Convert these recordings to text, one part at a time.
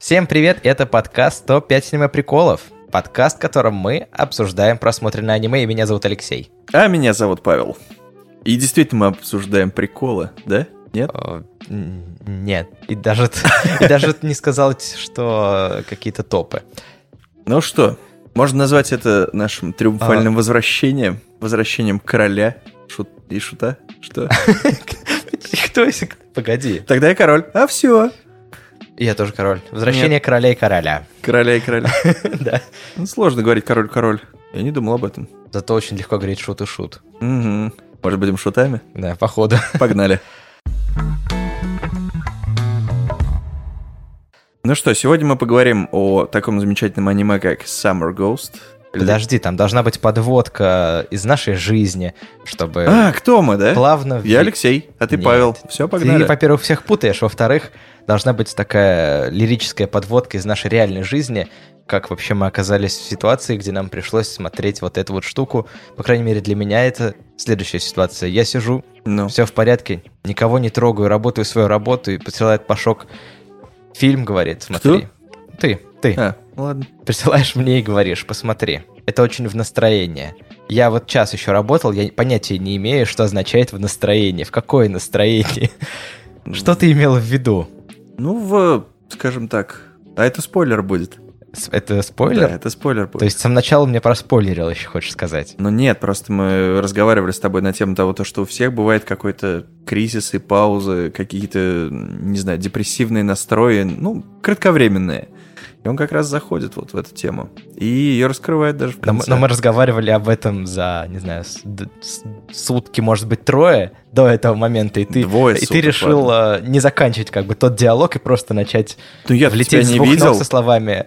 Всем привет, это подкаст «105 аниме-приколов». Подкаст, в котором мы обсуждаем просмотренное аниме, и меня зовут Алексей. А меня зовут Павел. И действительно мы обсуждаем приколы, да? Нет? О, Нет, и даже, и даже не сказал, что какие-то топы. Ну что, можно назвать это нашим триумфальным возвращением, возвращением короля шут и шута? Что? Кто из... Погоди, Тогда я король. А все. Я тоже король. Возвращение короля и короля. Короля и короля. Да. Ну, сложно говорить король-король. Я не думал об этом. Зато очень легко говорить шут и шут. Угу. Может, будем шутами? Да, походу. Погнали. Ну что, сегодня мы поговорим о таком замечательном аниме, как Summer Ghost. Подожди, там должна быть подводка из нашей жизни, чтобы А, кто мы, да? плавно... Я Алексей, а ты Нет. Павел. Все, погнали. Ты, во-первых, всех путаешь, во-вторых, должна быть такая лирическая подводка из нашей реальной жизни, как вообще мы оказались в ситуации, где нам пришлось смотреть вот эту вот штуку. По крайней мере, для меня это следующая ситуация. Я сижу, Ну, все в порядке, никого не трогаю, работаю свою работу и посылает Пашок фильм, говорит, смотри. Ты, ты. а, ладно. Присылаешь мне и говоришь, посмотри. Это очень в настроение. Я вот час еще работал, я понятия не имею, что означает в настроении. В какое настроение? Что ты имел в виду? Ну, в, скажем так, а это спойлер будет. Это спойлер? Да, это спойлер будет. То есть с самого начала мне проспойлерил, еще хочешь сказать? Ну нет, просто мы разговаривали с тобой на тему того, то, что у всех бывает какой-то кризис и паузы, какие-то, не знаю, депрессивные настрои, ну, кратковременные. И он как раз заходит вот в эту тему. И ее раскрывает даже в Но мы, конце. но мы разговаривали об этом за, не знаю, с- с- сутки, может быть, трое до этого момента, и ты, Двое и ты суток, решил э, не заканчивать как бы тот диалог и просто начать Ну я влететь не видел. со словами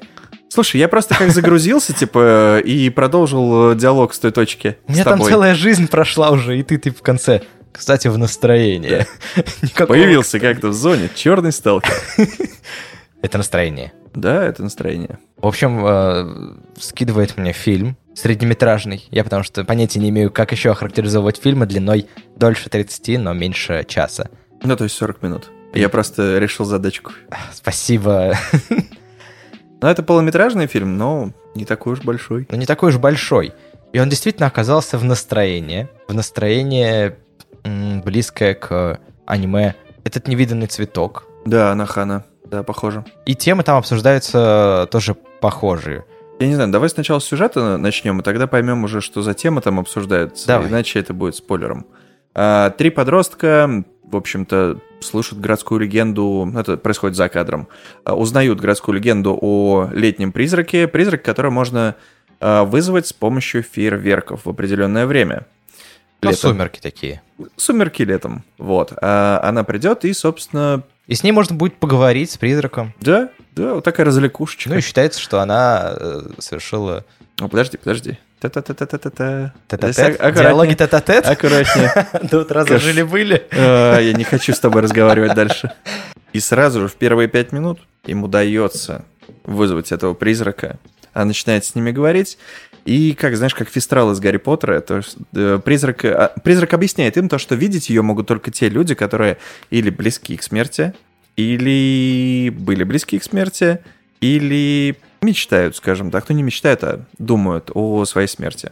Слушай, я просто как загрузился, типа, и продолжил э, диалог с той точки У меня там целая жизнь прошла уже, и ты, ты в конце. Кстати, в настроении. Никакого- Появился как-то в зоне черный сталкер. Это настроение. Да, это настроение. В общем, э, скидывает мне фильм среднеметражный. Я потому что понятия не имею, как еще охарактеризовывать фильмы длиной дольше 30, но меньше часа. Ну, то есть 40 минут. Я просто решил задачку. Спасибо. Ну, это полнометражный фильм, но не такой уж большой. Но не такой уж большой. И он действительно оказался в настроении. В настроении близкое к аниме «Этот невиданный цветок». Да, Анахана. Да, похоже. И темы там обсуждаются тоже похожие. Я не знаю, давай сначала с сюжета начнем, и тогда поймем уже, что за темы там обсуждаются. Давай. Иначе это будет спойлером. А, три подростка, в общем-то, слышат городскую легенду, это происходит за кадром, а, узнают городскую легенду о летнем призраке, призрак, который можно а, вызвать с помощью фейерверков в определенное время. Ну, Летом. сумерки такие. Сумерки летом. Вот. А она придет и, собственно, И с ней можно будет поговорить с призраком. да, да, вот такая развлекушечка. Ну и считается, что она э, совершила О, подожди, подожди. Та-та-та-та-та-та. тет-а-тет. Аккуратнее. Диалоги тет-а-тет? Аккуратнее. До утра Каш- зажили-были. А, Я не хочу с тобой разговаривать дальше. И сразу же в первые пять минут им удается вызвать этого призрака. Она начинает с ними говорить. И, как знаешь, как Фистрал из Гарри Поттера, то есть, э, призрак, а, призрак объясняет им то, что видеть ее могут только те люди, которые или близки к смерти, или были близки к смерти, или мечтают, скажем так. Ну, не мечтают, а думают о своей смерти.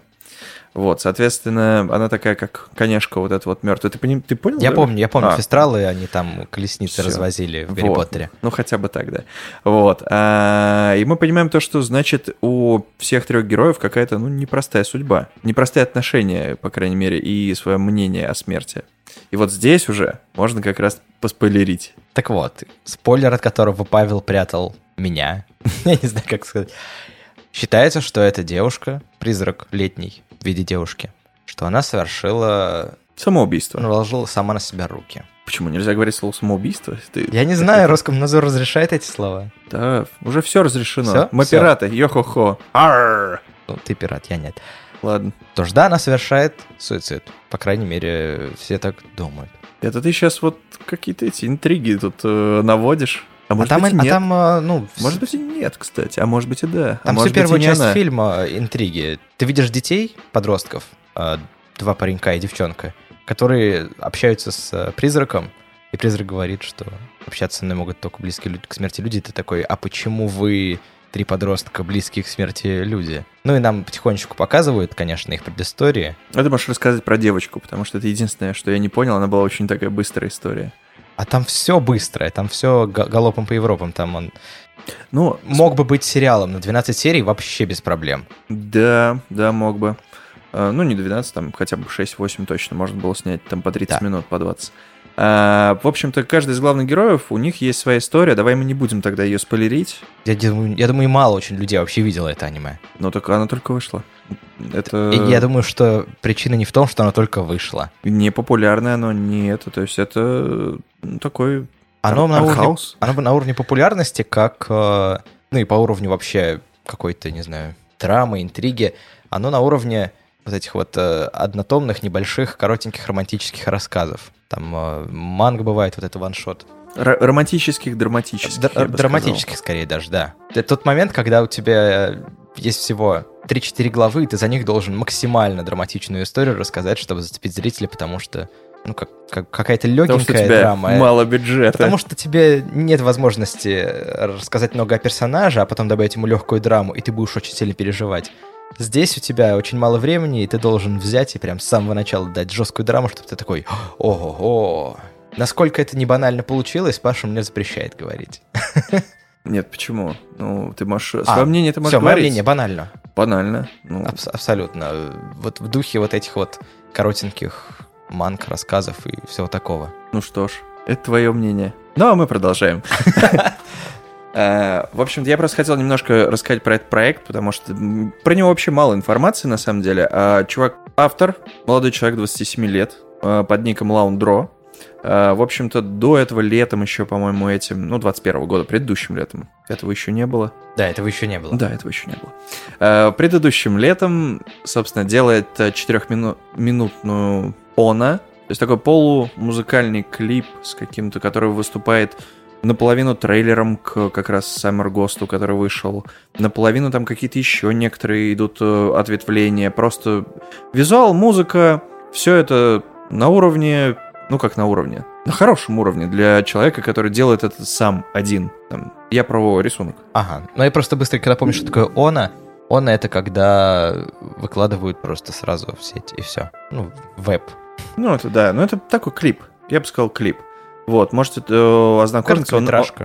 Вот, соответственно, она такая, как коняшка вот эта вот мертвая. Ты, пони- ты понял? Я да? помню, я помню А, фестралы, они там колесницы Всё. развозили в Гарри Вот. Поттере. Ну, хотя бы так, да. Вот. А, и мы понимаем то, что, значит, у всех трех героев какая-то, ну, непростая судьба. Непростые отношения, по крайней мере, и свое мнение о смерти. И вот здесь уже можно как раз поспойлерить. Так вот, спойлер, от которого Павел прятал меня. Я не знаю, как сказать. Считается, что эта девушка, призрак летний в виде девушки, что она совершила, Самоубийство. наложила сама на себя руки. Почему нельзя говорить слово самоубийство? Ты- Я не знаю, Роскомнадзор разрешает эти слова. Да, уже все разрешено. Всё? Мы Всё. пираты, йо-хо-хо. Арр! Ну, ты пират, я нет. Ладно. То ж да, она совершает суицид. По крайней мере, все так думают. Это ты сейчас вот какие-то эти интриги тут э, наводишь. А А может там, быть, и а нет. там, а, ну, вс- Может быть и нет, кстати. А может быть и да. а там может всю первую быть, и не часть она. фильма интриги. Ты видишь детей, подростков, а, два паренька и девчонка, которые общаются с э, призраком, и призрак говорит, что общаться со мной могут только близкие люди к смерти люди. Ты такой, а почему вы три подростка, близкие к смерти люди? Ну и нам потихонечку показывают, конечно, их предыстории. А ты можешь рассказать про девочку, потому что это единственное, что я не понял, она была очень такая быстрая история. А там все быстрое, там все галопом по Европам, там он Ну, мог бы быть сериалом на 12 серий вообще без проблем. Да, да, мог бы. А, Ну, не 12, там хотя бы 6-8 точно можно было снять, там по 30 Да. минут, по 20. А, в общем-то, каждый из главных героев, у них есть своя история, давай мы не будем тогда ее спойлерить, Я думаю, я думаю, и мало очень людей вообще видело это аниме. но только она только вышла. Это я думаю, что причина не в том, что оно только вышло. не популярное оно, не это, то есть это ну, такой Оно на, уровне, оно на уровне популярности, как, э, ну и по уровню вообще какой-то, не знаю, драмы, интриги, оно на уровне вот этих вот э, однотомных, небольших, коротеньких романтических рассказов. Там э, манга бывает, вот это ваншот. Р- романтических, драматических. Д- драматических скорее даже, да. Это тот момент, когда у тебя э, есть всего 3-4 главы, и ты за них должен максимально драматичную историю рассказать, чтобы зацепить зрителя, потому что, ну, как, как- какая-то сказал. Потому что легенькая драма. э, мало бюджета. Потому что тебе нет возможности э, рассказать много о персонаже, а потом добавить ему легкую драму, и ты будешь очень сильно переживать. Здесь у тебя очень мало времени, и ты должен взять и прям с самого начала дать жесткую драму, чтобы ты такой ого-го. Насколько это не банально получилось, Паша мне запрещает говорить. Нет, почему? Ну, ты можешь... А, Свое мнение ты можешь Все, мое говорить. мнение банально. Банально. Ну, Абс- абсолютно. Вот в духе вот этих вот коротеньких манг, рассказов и всего такого. Ну что ж, это твое мнение. Ну, а мы продолжаем. Э, В общем-то, я просто хотел немножко рассказать про этот проект, потому что про него вообще мало информации, на самом деле. А Чувак, автор, молодой человек, 27 лет, э, под ником Лаундро. Э, В общем-то, до этого летом еще, по-моему, этим, ну, 21 года, предыдущим летом, этого еще не было. Да, этого еще не было. Да, этого еще не было. Предыдущим летом, собственно, делает четырехминутную Она, то есть такой полумузыкальный клип с каким-то, который выступает наполовину трейлером к как раз Summer Ghost'у, который вышел, наполовину там какие-то еще некоторые идут э, ответвления, просто визуал, музыка, все это на уровне, ну как на уровне, на хорошем уровне для человека, который делает это сам один. Там, я про рисунок. Ага. Ну, я просто быстренько напомню, что такое она. Она — это когда выкладывают просто сразу в сеть, и все. Ну, веб. Ну, это да, ну это такой клип. Я бы сказал клип. Вот, можете э, ознакомиться.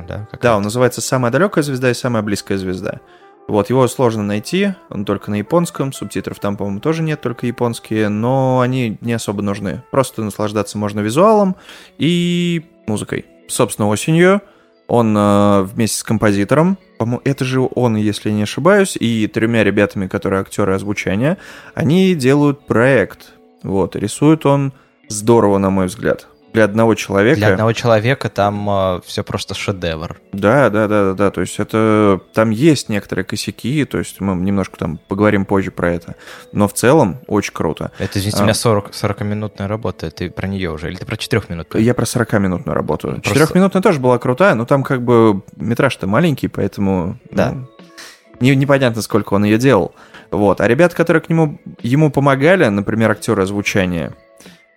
Он- да. да, он называется «Самая далекая звезда» и «Самая близкая звезда». Вот, его сложно найти, он только на японском, субтитров там, по-моему, тоже нет, только японские, но они не особо нужны. Просто наслаждаться можно визуалом и музыкой. Собственно, осенью он э, вместе с композитором, по-моему, это же он, если не ошибаюсь, и тремя ребятами, которые актеры озвучания, они делают проект. Вот, рисует он здорово, на мой взгляд. Для одного человека. Для одного человека там все просто шедевр. Да, да, да, да, да. То есть это там есть некоторые косяки, то есть мы немножко там поговорим позже про это. Но в целом очень круто. Это, извините, А. у меня 40, 40-минутная работа. Ты про нее уже? Или ты про 4-минутную? Я про 40-минутную работу. Просто- Четырехминутная тоже была крутая, но там как бы метраж-то маленький, поэтому Да. ну, не- непонятно, сколько он ее делал. Вот. А ребята, которые к нему ему помогали, например, актеры озвучания,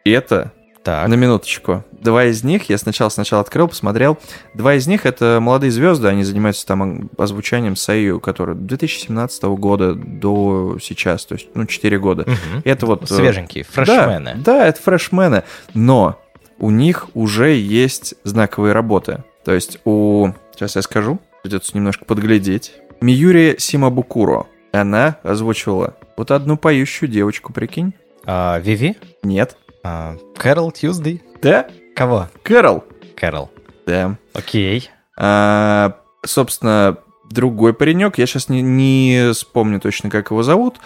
это Так. На минуточку. Два из них, я сначала сначала открыл, посмотрел. Два из них это молодые звезды, они занимаются там озвучанием Саю, который 2017 года до сейчас, то есть, ну, 4 года. Мгм. Это вот... э, Свеженькие, фрешмены. Да, да, это фрешмены. Но у них уже есть знаковые работы. То есть у... Сейчас я скажу. Придется немножко подглядеть. Миюри Симабукуро. Она озвучивала вот одну поющую девочку, прикинь? А, Виви? Нет. А, Кэрол Тьюздей? Да? Кого? Кэрол. Кэрол. Да. Окей. А, собственно, другой паренек, я сейчас не, не вспомню точно, как его зовут,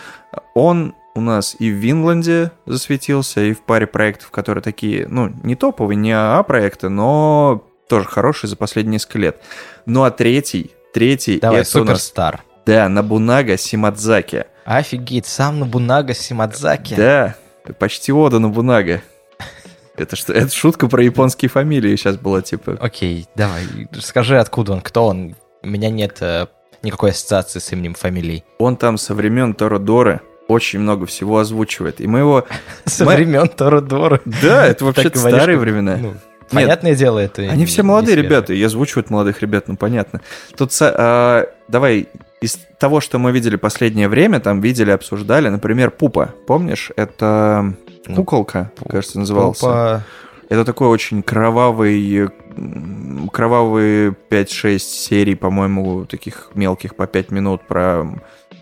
он у нас и в Винланде засветился, и в паре проектов, которые такие, ну, не топовые, не АА-проекты, но тоже хорошие за последние несколько лет. Ну, а третий, третий, Давай, это у нас, суперстар. да, Набунага Симадзаки. Офигеть, сам Набунага Симадзаки. Да, почти Ода Набунага. Это что? Это шутка про японские фамилии сейчас была, типа. Окей, давай, скажи, откуда он, кто он. У меня нет э, никакой ассоциации с именем, фамилией. Он там со времен Тоrodоры очень много всего озвучивает. И мы его... Со времен Тоrodора. Да, это вообще старые времена. Понятное дело, это... Они все молодые ребята, и озвучивают молодых ребят, ну понятно. Тут, а, давай, из того, что мы видели последнее время, там видели, обсуждали, например, Пупа, помнишь? Это Ну, куколка, кажется, назывался. Попа- Это такой очень кровавый, кровавые 5-6 серий, по-моему, таких мелких по 5 минут про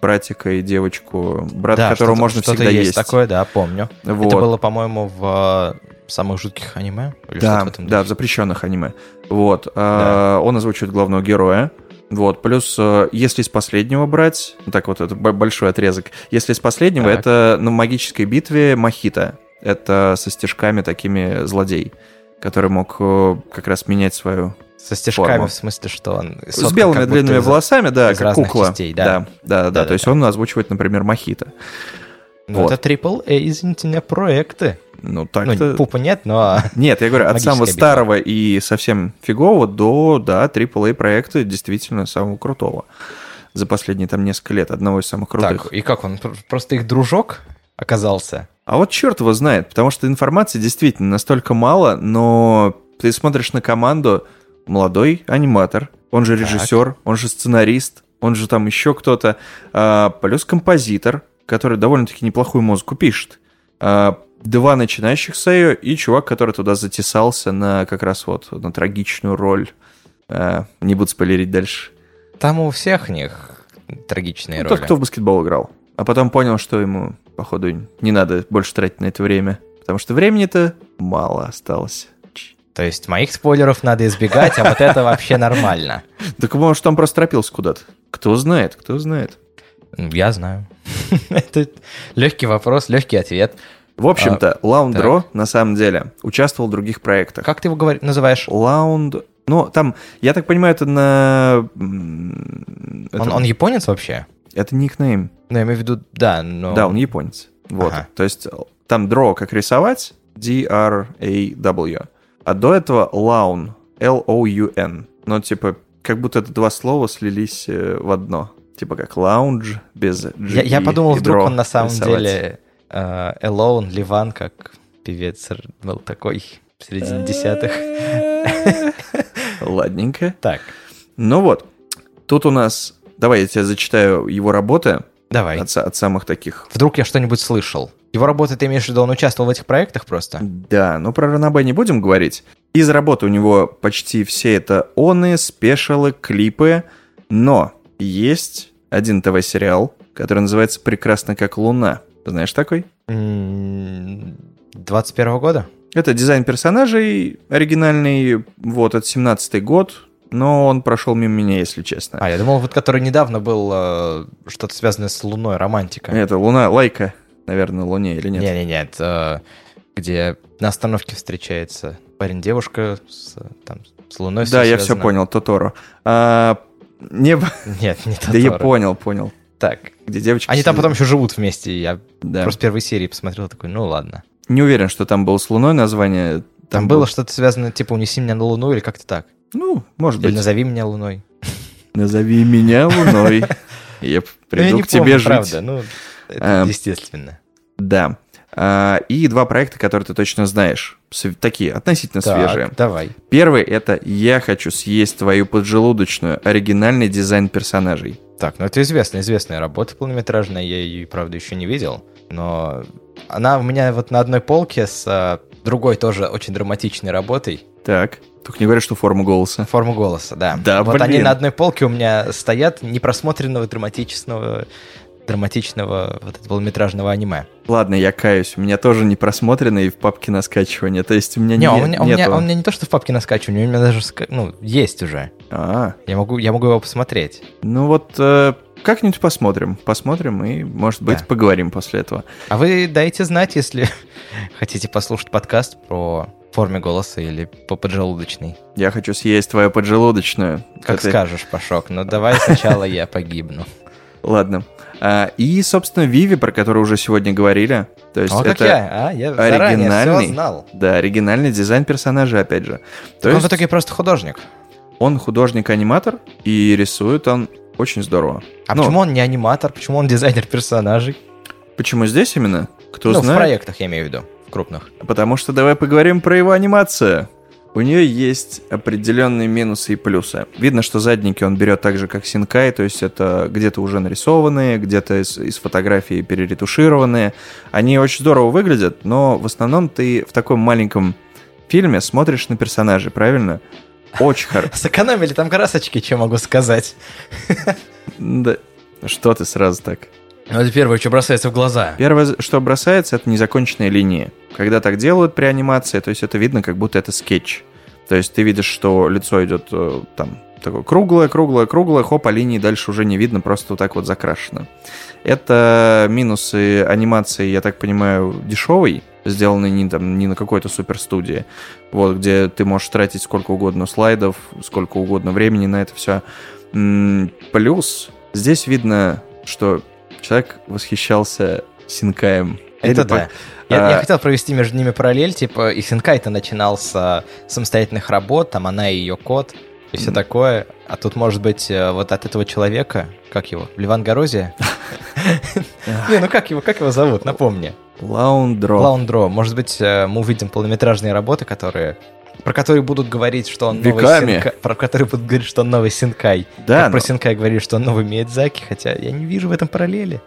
братика и девочку, брат Да, которого можно всегда есть есть. такое, да, помню. Вот. Это было, по-моему, в э, самых жутких аниме? Или Да, в да, в запрещенных аниме. Вот. а, Он озвучивает главного героя. Вот, плюс, э, если из последнего брать, ну, так вот, это большой отрезок, если из последнего, Так. это на магической битве Махита. Это со стежками такими злодей, который мог э, как раз менять свою... Со стежками, форму. в смысле, что он... С белыми длинными из- волосами, да, из как кукла. частей, да. да, да, да, Да-да-да. То есть он озвучивает, например, Махита. Ну, Вот. это AAA, извините меня, проекты. Ну, Ну, так-то... пупа нет, но... Нет, я говорю, от самого битва. старого и совсем фигового до, да, AAA проекта действительно самого крутого. За последние там несколько лет, одного из самых крутых. Так, и как он? Пр- Просто их дружок оказался? А вот черт его знает, потому что информации действительно настолько мало, но ты смотришь на команду, молодой аниматор, он же Так. режиссер, он же сценарист, он же там еще кто-то, а, плюс композитор, который довольно-таки неплохую музыку пишет. А, два начинающих Сэйо и чувак, который туда затесался на как раз вот на трагичную роль. А, не буду спойлерить дальше. Там у всех них трагичные Ну, роли. Тот, кто в баскетбол играл. А потом понял, что ему, походу, не надо больше тратить на это время. Потому что времени-то мало осталось. То есть моих спойлеров надо избегать, а вот это вообще нормально. Так может, там просто торопился куда-то. Кто знает, кто знает. Я знаю. Это легкий вопрос, легкий ответ. В общем-то, Лаундро, на самом деле, участвовал в других проектах. Как ты его говори- называешь? Лаунд... Ну, там, я так понимаю, это на... м, Он, он японец вообще? Это никнейм. Ну, я имею в виду, да, но... Да, он японец. Вот. Ага. То есть там draw как рисовать, D-R-A-W. А до этого laun, L-O-U-N. Ну, типа, как будто это два слова слились э, в одно. Типа как lounge без G Я, я подумал, и вдруг он на самом рисовать. деле э, Alone, Ливан, как певец был такой в середине десятых. Ладненько. Так, Ну вот, тут у нас... Давай я тебе зачитаю его работы давай. от, от самых таких. Вдруг я что-нибудь слышал. Его работа, ты имеешь в виду, он участвовал в этих проектах просто? Да, но про Ранабе не будем говорить. Из работы у него почти все это оны, спешалы, клипы, но есть один ТВ-сериал, который называется «Прекрасно как луна». Знаешь такой? М, 21 года? Это дизайн персонажей оригинальный, вот, это 17-й год, но он прошел мимо меня, если честно. А, я думал, вот который недавно был э, что-то связанное с Луной, романтика. Это Луна, Лайка, наверное, Луне или нет? Не-не-нет, э, где на остановке встречается парень-девушка с, там, с Луной. да, я все связано. понял, Тоторо. А, не... Нет, не Да я Тоторо. понял, понял. Так, Где девочка... они там сидит. потом еще живут вместе. Я Да. просто первой серии посмотрел, такой, ну ладно. Не уверен, что там было с Луной название. Там, было что-то связано, типа, унеси меня на Луну или как-то так. Ну, может Или быть. назови меня Луной. Назови меня Луной. Я Ну, я приду к тебе жить. правда, ну, это Эм, естественно. Да. А, И два проекта, которые ты точно знаешь. Такие, относительно Так, свежие. давай. Первый — это «Я хочу съесть твою поджелудочную». Оригинальный дизайн персонажей. Так, ну это известная, известная работа полнометражная, я ее, правда, еще не видел, но она у меня вот на одной полке с а, другой тоже очень драматичной работой. Так. Только не говори, что форма голоса. Форму голоса, да. Да, вот они блин. на одной полке у меня стоят непросмотренного драматичного, драматичного вот этого полнометражного аниме. Ладно, я каюсь. У меня тоже не просмотрено и в папке на скачивание. То есть у меня Не, не, у меня, меня, нету. он у меня не то, что в папке на скачивании, у меня даже ну, есть уже. А, Я могу, я могу его посмотреть. ну вот э, как-нибудь посмотрим. Посмотрим и, может быть, Да. поговорим после этого. А вы дайте знать, если хотите послушать подкаст про форме голоса или по поджелудочной. Я хочу съесть твою поджелудочную. Как Это- скажешь, Пашок, но давай сначала я погибну. Ладно. А, и, собственно, Виви, про которую уже сегодня говорили. То есть О, как это, я, а? Я оригинальный. все знал. да, оригинальный дизайн персонажа, опять же. То Так он в есть итоге просто художник. он художник-аниматор, и рисует он очень здорово. А Ну, почему он не аниматор? Почему он дизайнер персонажей? Почему здесь именно? Кто ну, в знает? проектах я имею в виду, в крупных. Потому что давай поговорим про его анимацию. У нее есть определенные минусы и плюсы. Видно, что задники он берет так же, как Синкай, то есть это где-то уже нарисованные, где-то из, из фотографии переретушированные. Они очень здорово выглядят, но в основном ты в таком маленьком фильме смотришь на персонажей, правильно? Очень хорошо. Сэкономили там красочки, что могу сказать. Да. Что ты сразу так? Ну, это первое, что бросается в глаза. Первое, что бросается, это незаконченные линии. Когда так делают при анимации, то есть это видно, как будто это скетч. То есть ты видишь, что лицо идет э, там такое круглое, круглое, круглое, хоп, а линии дальше уже не видно, просто вот так вот закрашено. Это минусы анимации, я так понимаю, дешевой, сделанной не, там, не на какой-то суперстудии, вот, где ты можешь тратить сколько угодно слайдов, сколько угодно времени на это все. Плюс здесь видно, что человек восхищался Синкаем. Это Или да. Я, а... я хотел провести между ними параллель, типа, и Синкай-то начинал с самостоятельных работ, там она и ее кот, и все такое. А тут, может быть, э, вот от этого человека, как его, Ливан Горозия? Не, ну как его, как его зовут, напомни. Лаундро. Лаундро. Может быть, э, мы увидим полнометражные работы, которые про которые будут говорить, что он новый Синкай, про которые будут говорить, что он новый Синкай. Да. Как но... про Синкай говорили, что он новый Миядзаки, хотя я не вижу в этом параллели.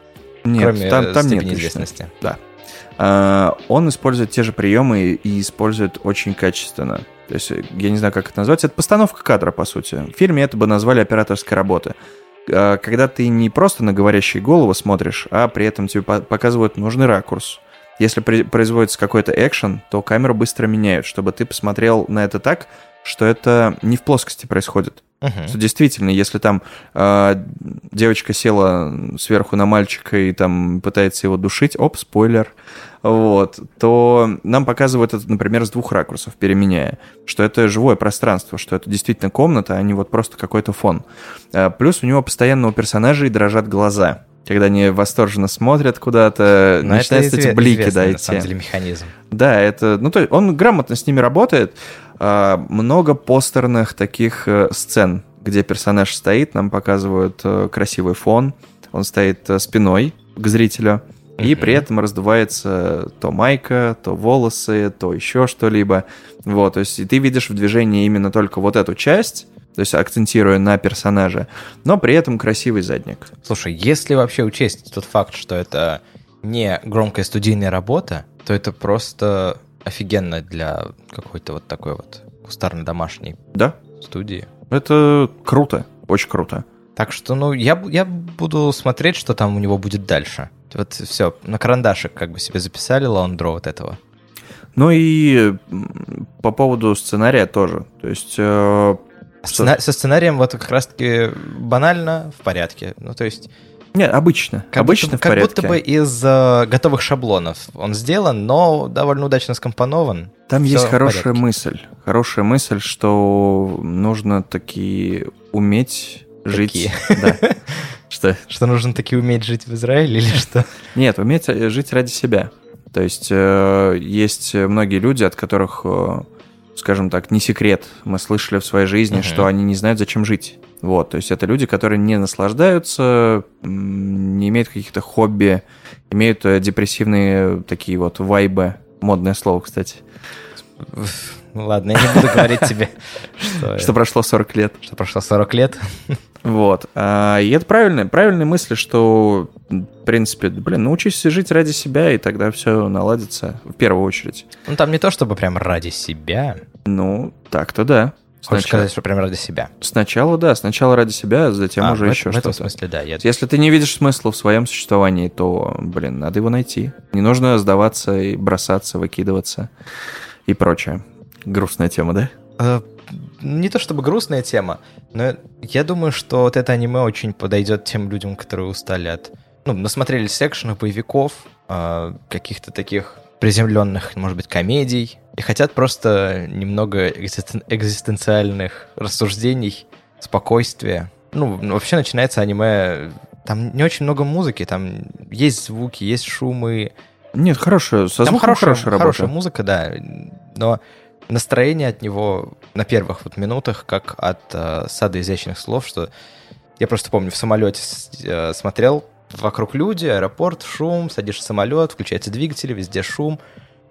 Нет, кроме там, там нет известности. Да. А, он использует те же приемы и использует очень качественно. То есть, я не знаю, как это назвать. Это постановка кадра, по сути. В фильме это бы назвали операторской работы. А, когда ты не просто на говорящие головы смотришь, а при этом тебе показывают нужный ракурс. Если производится какой-то экшен, то камеру быстро меняют, чтобы ты посмотрел на это так, что это не в плоскости происходит. Uh-huh. Что действительно, если там э, девочка села сверху на мальчика и там пытается его душить, оп, спойлер, вот, то нам показывают это, например, с двух ракурсов, переменяя, что это живое пространство, что это действительно комната, а не вот просто какой-то фон. Э, плюс у него постоянно у персонажей дрожат глаза когда они восторженно смотрят куда-то, Но начинаются эти блики, да, идти. на самом деле, механизм. Да, это, ну, то есть он грамотно с ними работает. А, много постерных таких а, сцен, где персонаж стоит, нам показывают а, красивый фон, он стоит а, спиной к зрителю, и при этом раздувается то майка, то волосы, то еще что-либо. Вот, то есть и ты видишь в движении именно только вот эту часть, то есть акцентируя на персонаже, но при этом красивый задник. Слушай, если вообще учесть тот факт, что это не громкая студийная работа, то это просто офигенно для какой-то вот такой вот кустарной домашней да? студии. Это круто, очень круто. Так что, ну, я, я буду смотреть, что там у него будет дальше. Вот все, на карандашик как бы себе записали лаундро вот этого. Ну и по поводу сценария тоже. То есть э, Сцена... Со сценарием вот как раз-таки банально в порядке. Ну, то есть... Нет, обычно. Как обычно будто, в порядке. Как будто бы из э, готовых шаблонов он сделан, но довольно удачно скомпонован. Там Все есть хорошая мысль. Хорошая мысль, что нужно таки уметь жить. Да. Что? Что нужно таки уметь жить в Израиле или что? Нет, уметь э, жить ради себя. То есть э, есть многие люди, от которых э, скажем так, не секрет. Мы слышали в своей жизни, uh-huh. что они не знают, зачем жить. Вот, то есть это люди, которые не наслаждаются, не имеют каких-то хобби, имеют э, депрессивные такие вот вайбы. Модное слово, кстати. Ладно, я не буду говорить тебе, что... Прошло 40 лет. Что прошло 40 лет. Вот. А, и это правильная, правильная мысль, что, в принципе, блин, научись жить ради себя, и тогда все наладится в первую очередь. Ну, там не то, чтобы прям ради себя. Ну, так-то да. Сначала... Хочешь сказать, что прям ради себя? Сначала, да. Сначала ради себя, затем а, уже в, еще что-то. В этом смысле, да. Я... Если ты не видишь смысла в своем существовании, то, блин, надо его найти. Не нужно сдаваться и бросаться, выкидываться и прочее. Грустная тема, да? Э, не то чтобы грустная тема, но я думаю, что вот это аниме очень подойдет тем людям, которые устали от... Ну, насмотрелись экшенов, боевиков, э, каких-то таких приземленных, может быть, комедий, и хотят просто немного экзистен... экзистенциальных рассуждений, спокойствия. Ну, вообще начинается аниме... Там не очень много музыки, там есть звуки, есть шумы. Нет, хорошая, со там хорошая, хорошая работа. Хорошая музыка, да, но настроение от него на первых вот минутах, как от э, сада изящных слов, что я просто помню, в самолете э, смотрел, вокруг люди, аэропорт, шум, садишься в самолет, включается двигатель, везде шум,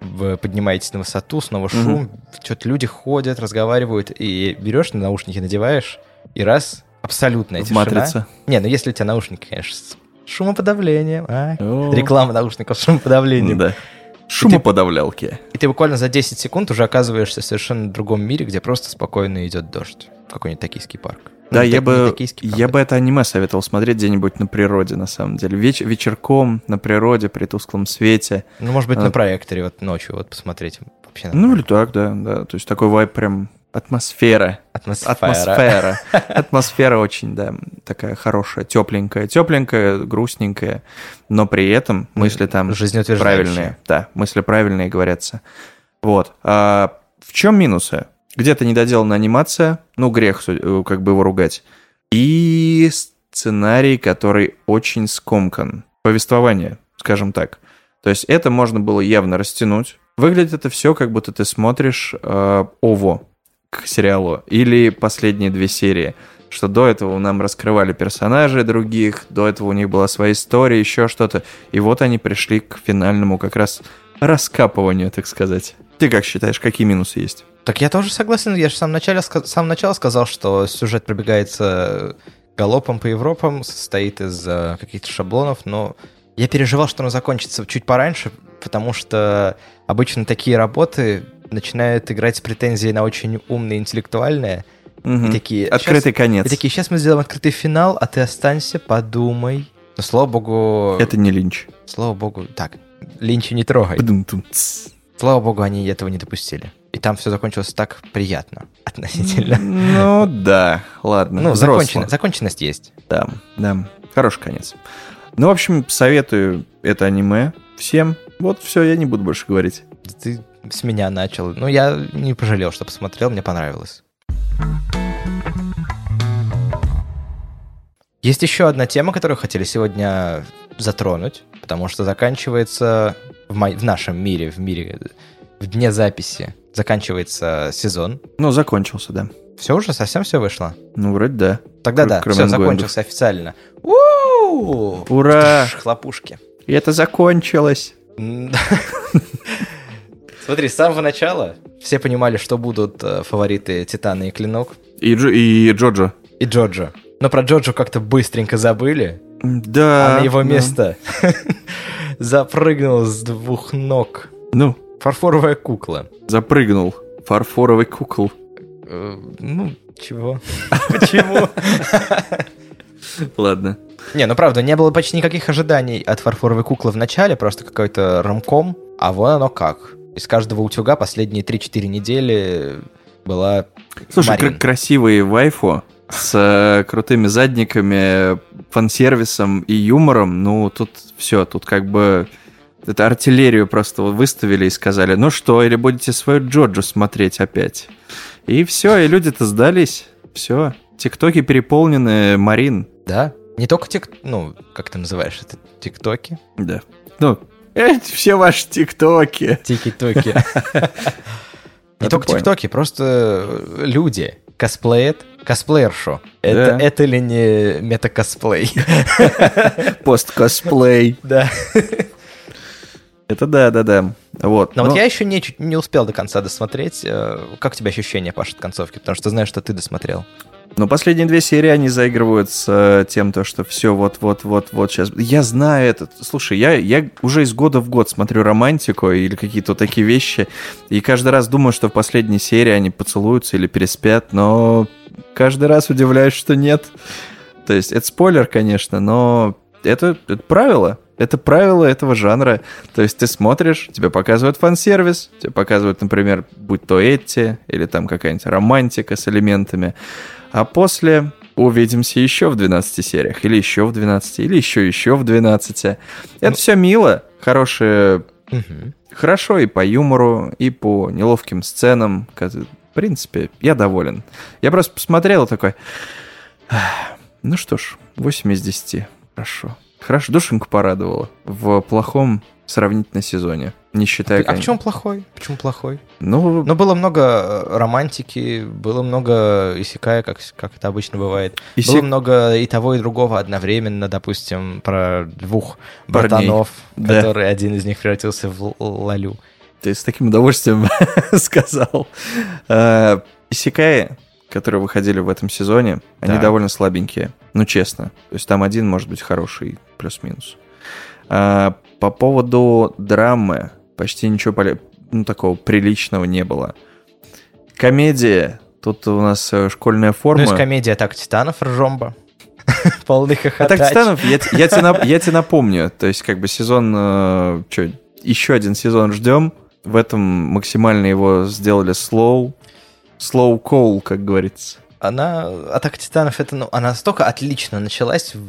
вы поднимаетесь на высоту, снова шум, что-то люди ходят, разговаривают, и берешь на наушники, надеваешь, и раз, абсолютная В тишина. «Матрице». Не, ну если у тебя наушники, конечно, с шумоподавлением, а? Реклама наушников с шумоподавлением. Да. Шумоподавлялки. И ты буквально за 10 секунд уже оказываешься в совершенно другом мире, где просто спокойно идет дождь. Какой-нибудь токийский парк. Да, Ну, я так- бы, я бы это аниме советовал смотреть где-нибудь на природе, на самом деле. Веч- вечерком, на природе, при тусклом свете. Ну, может быть, а- на проекторе вот ночью вот посмотреть. Вообще Ну, или так, да, да. То есть такой вайб прям атмосфера. атмосфера. Атмосфера. Атмосфера очень, да, такая хорошая, тепленькая. Тепленькая, грустненькая, но при этом мысли там правильные. Да, мысли правильные говорятся. Вот. А в чем минусы? Где-то недоделана анимация, ну, грех э, как бы его ругать. И сценарий, который очень скомкан. Повествование, скажем так. То есть это можно было явно растянуть. Выглядит это все, как будто ты смотришь э, ОВО к сериалу или последние две серии. Что до этого нам раскрывали персонажей других, до этого у них была своя история, еще что-то. И вот они пришли к финальному как раз раскапыванию, так сказать. Ты как считаешь, какие минусы есть? Так я тоже согласен. Я же в самом начале, ска- с самого начала сказал, что сюжет пробегается галопом по Европам, состоит из э, каких-то шаблонов, но я переживал, что оно закончится чуть пораньше, потому что обычно такие работы начинают играть с претензией на очень умное, интеллектуальное. Мгм. И такие, Открытый «Щас- конец. И такие, сейчас мы сделаем открытый финал, а ты останься, подумай. Но слава богу... Это не линч. Слава богу... Так, Линча не трогай. Слава богу, они этого не допустили. И там все закончилось так приятно относительно. Ну да, ладно. Ну, закончен- законченность есть. Да, да, хороший конец. Ну, в общем, советую это аниме всем. Вот все, я не буду больше говорить. Ты с меня начал. Ну, я не пожалел, что посмотрел, мне понравилось. Есть еще одна тема, которую хотели сегодня затронуть, потому что заканчивается в, мо- в нашем мире, в мире, в дне записи, заканчивается сезон. Ну, закончился, да. Все уже, совсем все вышло? Ну, вроде да. Тогда Кр- да, все, закончился официально. У-у-у! Ура! Хлопушки. И это закончилось. Смотри, с самого начала все понимали, что будут э, фавориты Титана и Клинок И, Джо- и Джоджо. и Джоджо. Но про Джоджо как-то быстренько забыли, Да. а на его да. место запрыгнул с двух ног Ну, фарфоровая кукла. запрыгнул. Фарфоровый кукол. Э, Ну, чего? Почему? Ладно. Не, ну правда, не было почти никаких ожиданий от фарфоровой куклы в начале, просто какой-то рамком, а вон оно как. Из каждого утюга последние 3-4 недели была Слушай, Марин. кра- красивые вайфу с э, крутыми задниками, фан-сервисом и юмором, ну, тут все, тут как бы... Это артиллерию просто выставили и сказали, ну что, или будете свою Джоджо смотреть опять? И все, и люди-то сдались. Все. Тиктоки переполнены, Марин. Да? Не только тик... Ну, как ты называешь это? Тиктоки? Да. Ну, эти все ваши тиктоки. Тики-токи. Не только тиктоки, просто люди косплеят косплеершу. Это, Да. это ли не мета-косплей? Пост-косплей. Да. Это да-да-да. Вот. Но вот Ну, я еще не, не успел до конца досмотреть. Э, Как у тебя ощущения, Паша, от концовки? Потому что знаю, что ты досмотрел. Но последние две серии они заигрывают с тем, то, что все вот-вот-вот-вот сейчас. Я знаю это. Слушай, я, я уже из года в год смотрю романтику или какие-то такие вещи, и каждый раз думаю, что в последней серии они поцелуются или переспят, но каждый раз удивляюсь, что нет. То есть это спойлер, конечно, но это, это правило. Это правило этого жанра. То есть ты смотришь, тебе показывают фан-сервис, тебе показывают, например, будь то Этти или там какая-нибудь романтика с элементами. А после увидимся еще в 12 сериях, или еще в 12, или еще еще в 12. Это Ну- все мило, хорошее, Мгм. хорошо и по юмору, и по неловким сценам. В принципе, я доволен. Я просто посмотрел такой... «Ах, Ну что ж, 8 из 10. Хорошо. Хорошо, душеньку порадовало в плохом сравнительно сезоне. Не считая... А в конечно- чем плохой? Почему плохой? Ну, Ну, было много э, романтики, было много исекая, как, как это обычно бывает. Исек- Было много и того, и другого одновременно, допустим, про двух Парней. братанов, Да. который один из них превратился в лалю. Ты с таким удовольствием сказал. Э, Исекаи, которые выходили в этом сезоне, они довольно слабенькие. Ну, честно. То есть там один может быть хороший, плюс-минус. А, По поводу драмы почти ничего поле- ну, такого приличного не было. Комедия. Тут у нас э, школьная Ну, форма. из комедии «Атака титанов» ржомба. Полный А хохотач. так, Титанов, я, тебе нап- я тебе напомню, то есть как бы сезон, э, чё, еще один сезон ждем, в этом максимально его сделали slow, slow call, как говорится. Она, «Атака титанов», это, ну, она настолько отлично началась в,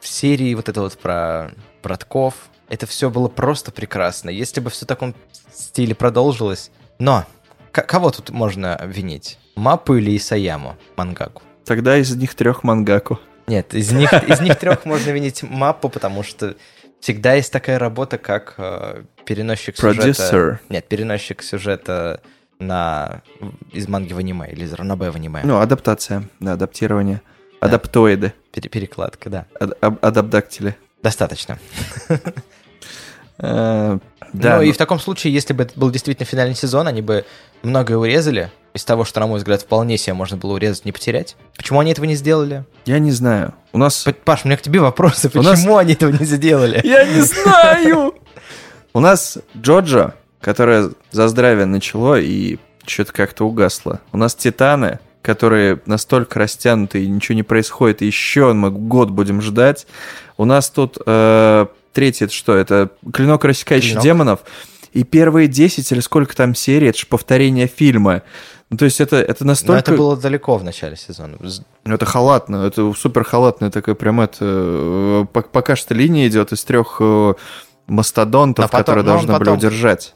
в серии вот это вот про братков. Это все было просто прекрасно. Если бы все в таком стиле продолжилось. Но, к- кого тут можно обвинить? Мапу или Исаяму, мангаку? Тогда из них трех мангаку. Нет, из них, из них трех можно винить Маппу, потому что всегда есть такая работа, как э, переносчик сюжета. Продюсер. Нет, переносчик сюжета на из манги в аниме или из ранобэ в аниме. Ну, адаптация, да, адаптирование. Да. Адаптоиды, Пере- перекладка, да. ад- аб- адаптактили. Достаточно. Э, Да, ну, и в таком случае, если бы это был действительно финальный сезон, они бы многое урезали. Из того, что, на мой взгляд, вполне себе можно было урезать, не потерять. Почему они этого не сделали? я не знаю. У нас... Паш, у меня к тебе вопросы. Почему они этого не сделали? Я не знаю! У нас Джоджо, которое за здравие начало и что-то как-то угасло. У нас Титаны, которые настолько растянуты и ничего не происходит, и еще мы год будем ждать. У нас тут э, третий, это что? Это Клинок рассекающий Клинок. демонов. И первые 10 или сколько там серий, это же повторение фильма. Ну, то есть это, это Но настолько... это было далеко в начале сезона. Ну, это халатно, это супер халатная такая прям это... э, пок- Пока что линия идет из трех э, мастодонтов, А потом- которые ну, должны были потом- удержать.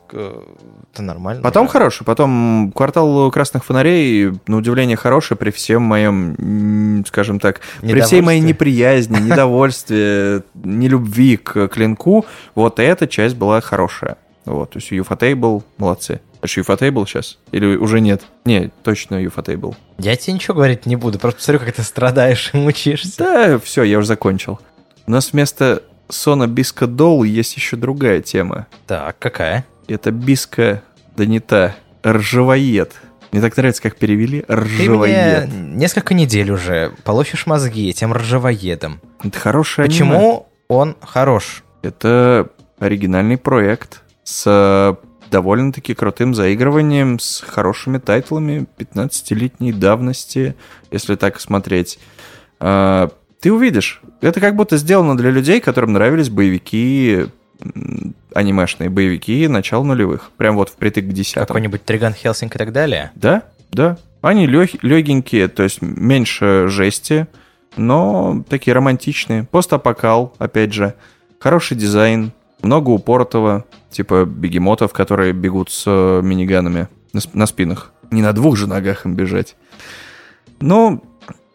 Это нормально. Потом да. хороший, потом квартал красных фонарей, на удивление, хороший при всем моем, скажем так, при всей моей неприязни, недовольстве, нелюбви к клинку, вот эта часть была хорошая. Вот, то есть Юфатейбл, молодцы. Это же Юфатейбл сейчас? Или уже нет? Не, точно Юфатейбл. Я тебе ничего говорить не буду, просто посмотрю, как ты страдаешь и мучишься. Да, все, я уже закончил. У нас вместо Sono Bisque Doll есть еще другая тема. Так, какая? Это Биско, да не та, ржавоед. Мне так нравится, как перевели Ты мне ржавоед. несколько недель уже полощешь мозги этим ржавоедом. Это хорошее аниме. Почему он хорош? Это оригинальный проект с э, довольно-таки крутым заигрыванием, с хорошими тайтлами 15-летней давности, если так смотреть. А, Ты увидишь, это как будто сделано для людей, которым нравились боевики, анимешные боевики начала нулевых. Прям вот впритык к десятым. Какой-нибудь Триган Хелсинг и так далее? Да, да. Они легенькие, то есть меньше жести, но такие романтичные. Постапокал, опять же. Хороший дизайн, много упоротого, типа бегемотов, которые бегут с э, миниганами на, на спинах. Не на двух же ногах им бежать. Ну,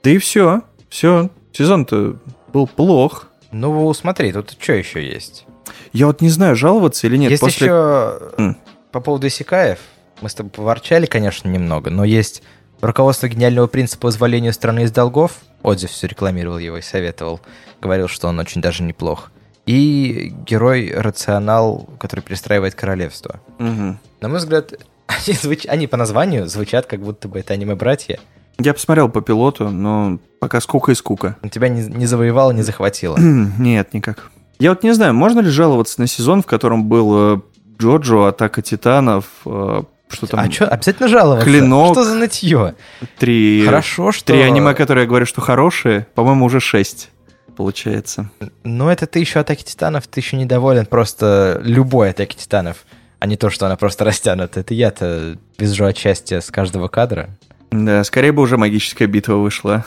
да и все. Все. Сезон-то был плох. Ну, смотри, тут что еще есть? Я вот не знаю, жаловаться или нет. есть после... еще М. по поводу Исикаев. Мы с тобой поворчали, конечно, немного, но есть руководство гениального принципа позволения страны из долгов. Отзив все рекламировал его и советовал. Говорил, что он очень даже неплох. И герой рационал, который перестраивает королевство. Мгм. На мой взгляд, они, звуч- они по названию звучат, как будто бы это аниме-братья. Я посмотрел по пилоту, но пока скука и скука. Тебя не, не завоевало, не захватило. Нет, никак. Я вот не знаю, можно ли жаловаться на сезон, в котором был э, Джоджо, Атака Титанов, э, что там, А что, обязательно жаловаться? Клинок. Что за нытье? три, Хорошо, что... три аниме, которые я говорю, что хорошие, по-моему, уже шесть, получается. Ну, это ты еще атаки титанов, ты еще недоволен просто любой атаки титанов, а не то, что она просто растянута. Это я-то визжу от счастья с каждого кадра. Да, скорее бы уже магическая битва вышла.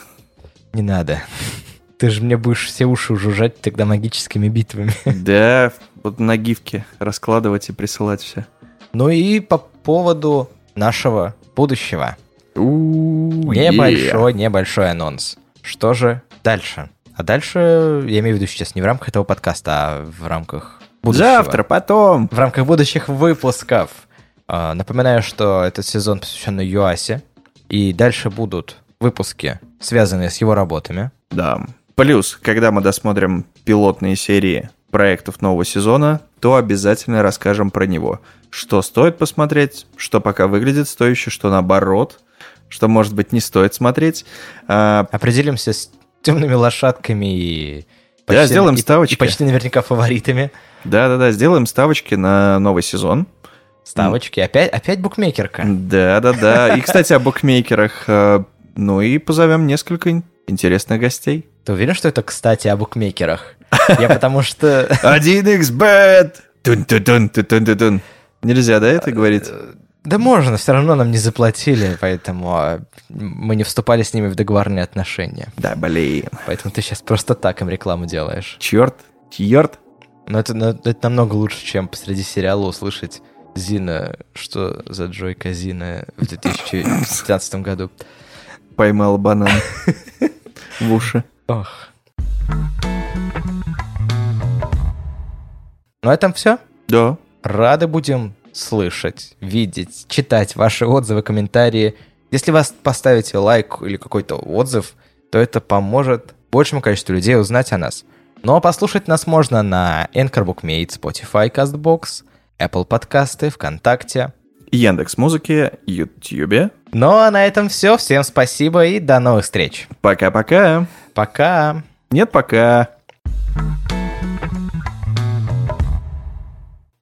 Не надо. Ты же мне будешь все уши жужжать тогда магическими битвами. Да, вот на гифке раскладывать и присылать все. Ну и по поводу нашего будущего. У Небольшой, небольшой анонс. Что же дальше? А дальше, я имею в виду сейчас не в рамках этого подкаста, а в рамках будущего. Завтра, потом. В рамках будущих выпусков. А, Напоминаю, что этот сезон посвящен Юасе. И дальше будут выпуски, связанные с его работами. Да. Плюс, когда мы досмотрим пилотные серии проектов нового сезона, то обязательно расскажем про него. Что стоит посмотреть, что пока выглядит стояще, что наоборот, что, может быть, не стоит смотреть. А, Определимся с темными лошадками и... Да, сделаем и- ставочки. И почти наверняка фаворитами. Да-да-да, сделаем ставочки на новый сезон. Ставочки. Опять, опять букмекерка. Да-да-да. И, кстати, о букмекерах. э, Ну и позовем несколько ин- интересных гостей. Ты уверен, что это, кстати, о букмекерах? Я потому что... 1xbet! Тун-тун-тун-тун-тун-тун. Нельзя, да, это говорить? Да можно, все равно нам не заплатили, поэтому а, мы не вступали с ними в договорные отношения. Да, блин. Поэтому ты сейчас просто так им рекламу делаешь. Черт, черт. Но это, но это намного лучше, чем посреди сериала услышать Зина, что за Джойка Зина в 2015 году. Поймал банан в уши. Ох. На этом все. Да. Рады будем слышать, видеть, читать ваши отзывы, комментарии. Если вас поставите лайк или какой-то отзыв, то это поможет большему количеству людей узнать о нас. Но послушать нас можно на Anchor Bookmate, Spotify, CastBox, Apple подкасты, ВКонтакте. Яндекс Музыки, Ютьюбе. Ну а на этом все. Всем спасибо и до новых встреч. Пока-пока. Пока. Нет, пока.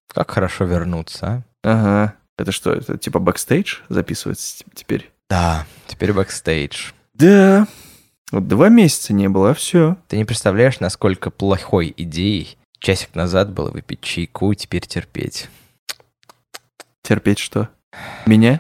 Как хорошо вернуться, а? Ага. Это что, это типа бэкстейдж записывается теперь? Да, теперь бэкстейдж. Да. Вот два месяца не было, а все. Ты не представляешь, насколько плохой идеей часик назад было выпить чайку и теперь терпеть. Терпеть что? Меня?